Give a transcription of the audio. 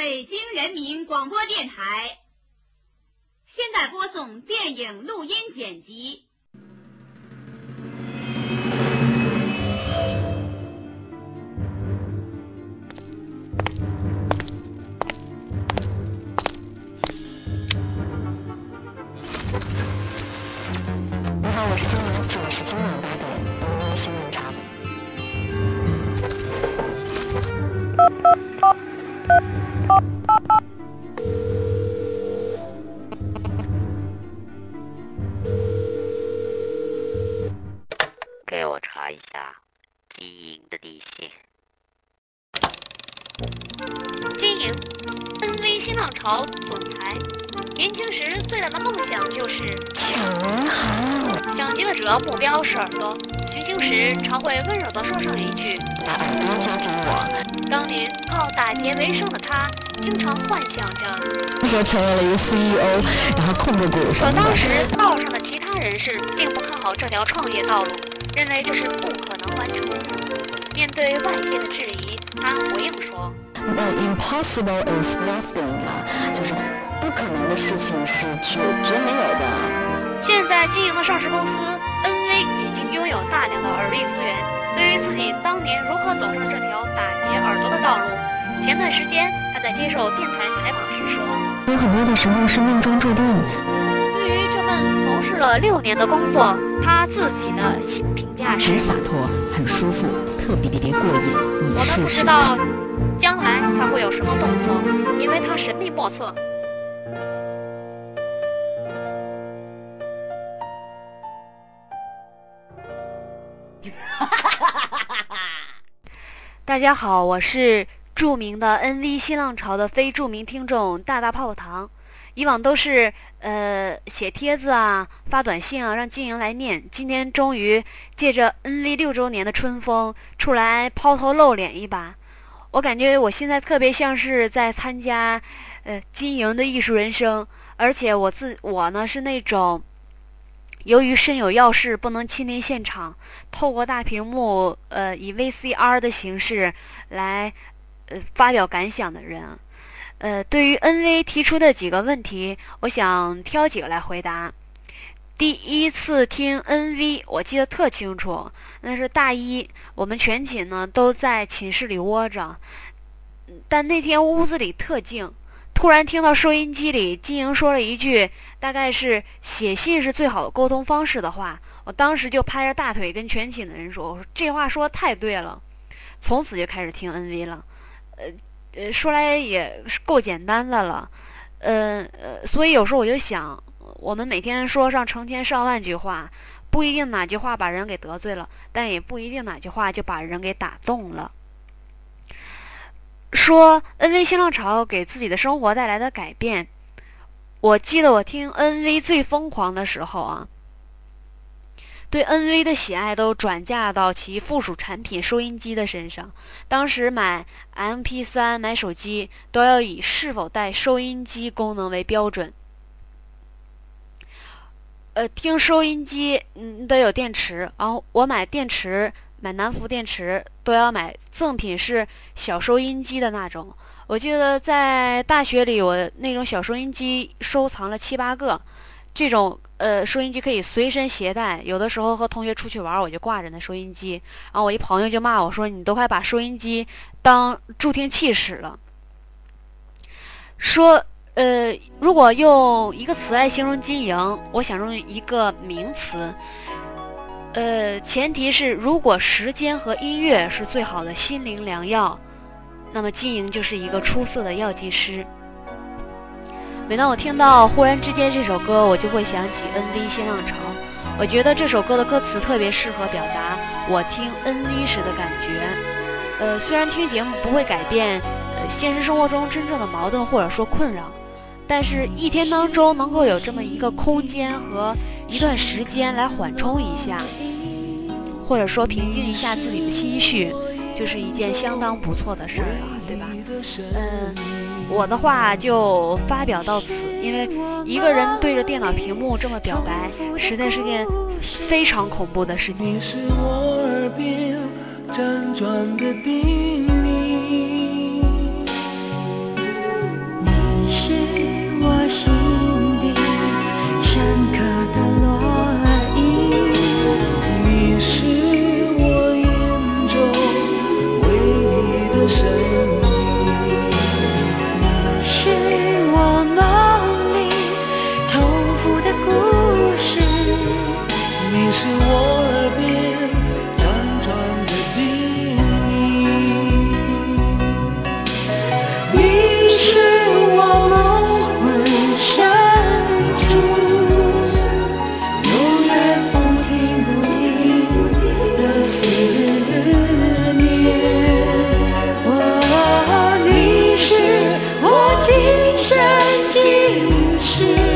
北京人民广播电台。现在播送电影录音剪辑。你好，我是金莹，这里是今晚八点《新闻茶》。给我查一下金莹的底细。金莹，NV 新浪潮总裁，年轻时最大的梦想就是抢银行，想结的主要目标是耳朵。行刑时常会温柔地说上一句把耳朵交给我。：“当年靠打劫为生的他，经常幻想着，那时候成为了一个 CEO，然后控制股什么的。可当时道上的其他人士并不看好这条创业道路，认为这是不可能完成的。面对外界的质疑，他回应说。”那 impossible is nothing 啊，就是不可能的事情是绝绝没有的。现在经营的上市公司 NV 已经拥有大量的耳力资源。对于自己当年如何走上这条打劫耳朵的道路，前段时间他在接受电台采访时说有很多的时候是命中注定。：“从事了六年的工作，他自己的评价是很：洒脱，很舒服，特别别过瘾。你我们。不知道将来他会有什么动作，因为他神秘莫测。”大家好，我是著名的 NV 新浪潮的非著名听众大大泡泡糖。以往都是呃写帖子啊、发短信啊，让经营来念。今天终于借着 NV 六周年的春风，出来抛头露脸一把。我感觉我现在特别像是在参加呃经营的艺术人生，而且我自我呢是那种。由于身有要事不能亲临现场，透过大屏幕，呃，以 VCR 的形式来，发表感想的人，呃，对于 NV 提出的几个问题，我想挑几个来回答。第一次听 NV，我记得特清楚，那是大一，我们全寝呢都在寝室里窝着，但那天屋子里特静。突然听到收音机里金莹说了一句，大概是写信是最好的沟通方式的话，我当时就拍着大腿跟全寝的人说：“我说这话说的太对了。”从此就开始听 NV 了，呃呃，说来也是够简单的了，呃呃，所以有时候我就想，我们每天说上成千上万句话，不一定哪句话把人给得罪了，但也不一定哪句话就把人给打动了。说 NV 新浪潮给自己的生活带来的改变，我记得我听 NV 最疯狂的时候啊，对 NV 的喜爱都转嫁到其附属产品收音机的身上。当时买 MP3、买手机都要以是否带收音机功能为标准。呃，听收音机嗯得有电池，然后我买电池。买南孚电池都要买赠品是小收音机的那种。我记得在大学里，我那种小收音机收藏了七八个。这种呃收音机可以随身携带，有的时候和同学出去玩，我就挂着那收音机。然后我一朋友就骂我说：“你都快把收音机当助听器使了。”说呃，如果用一个词来形容金莹，我想用一个名词。呃，前提是如果时间和音乐是最好的心灵良药，那么金莹就是一个出色的药剂师。每当我听到《忽然之间》这首歌，我就会想起 NV 新浪潮。我觉得这首歌的歌词特别适合表达我听 NV 时的感觉。呃，虽然听节目不会改变呃现实生活中真正的矛盾或者说困扰，但是一天当中能够有这么一个空间和一段时间来缓冲一下，或者说平静一下自己的心绪，就是一件相当不错的事儿了，对吧？嗯，我的话就发表到此，因为一个人对着电脑屏幕这么表白，实在是件非常恐怖的事情。是我耳边辗转的叮是我耳边辗转的叮咛你是我梦魂深处永远不停不停的思念哦你是我今生今世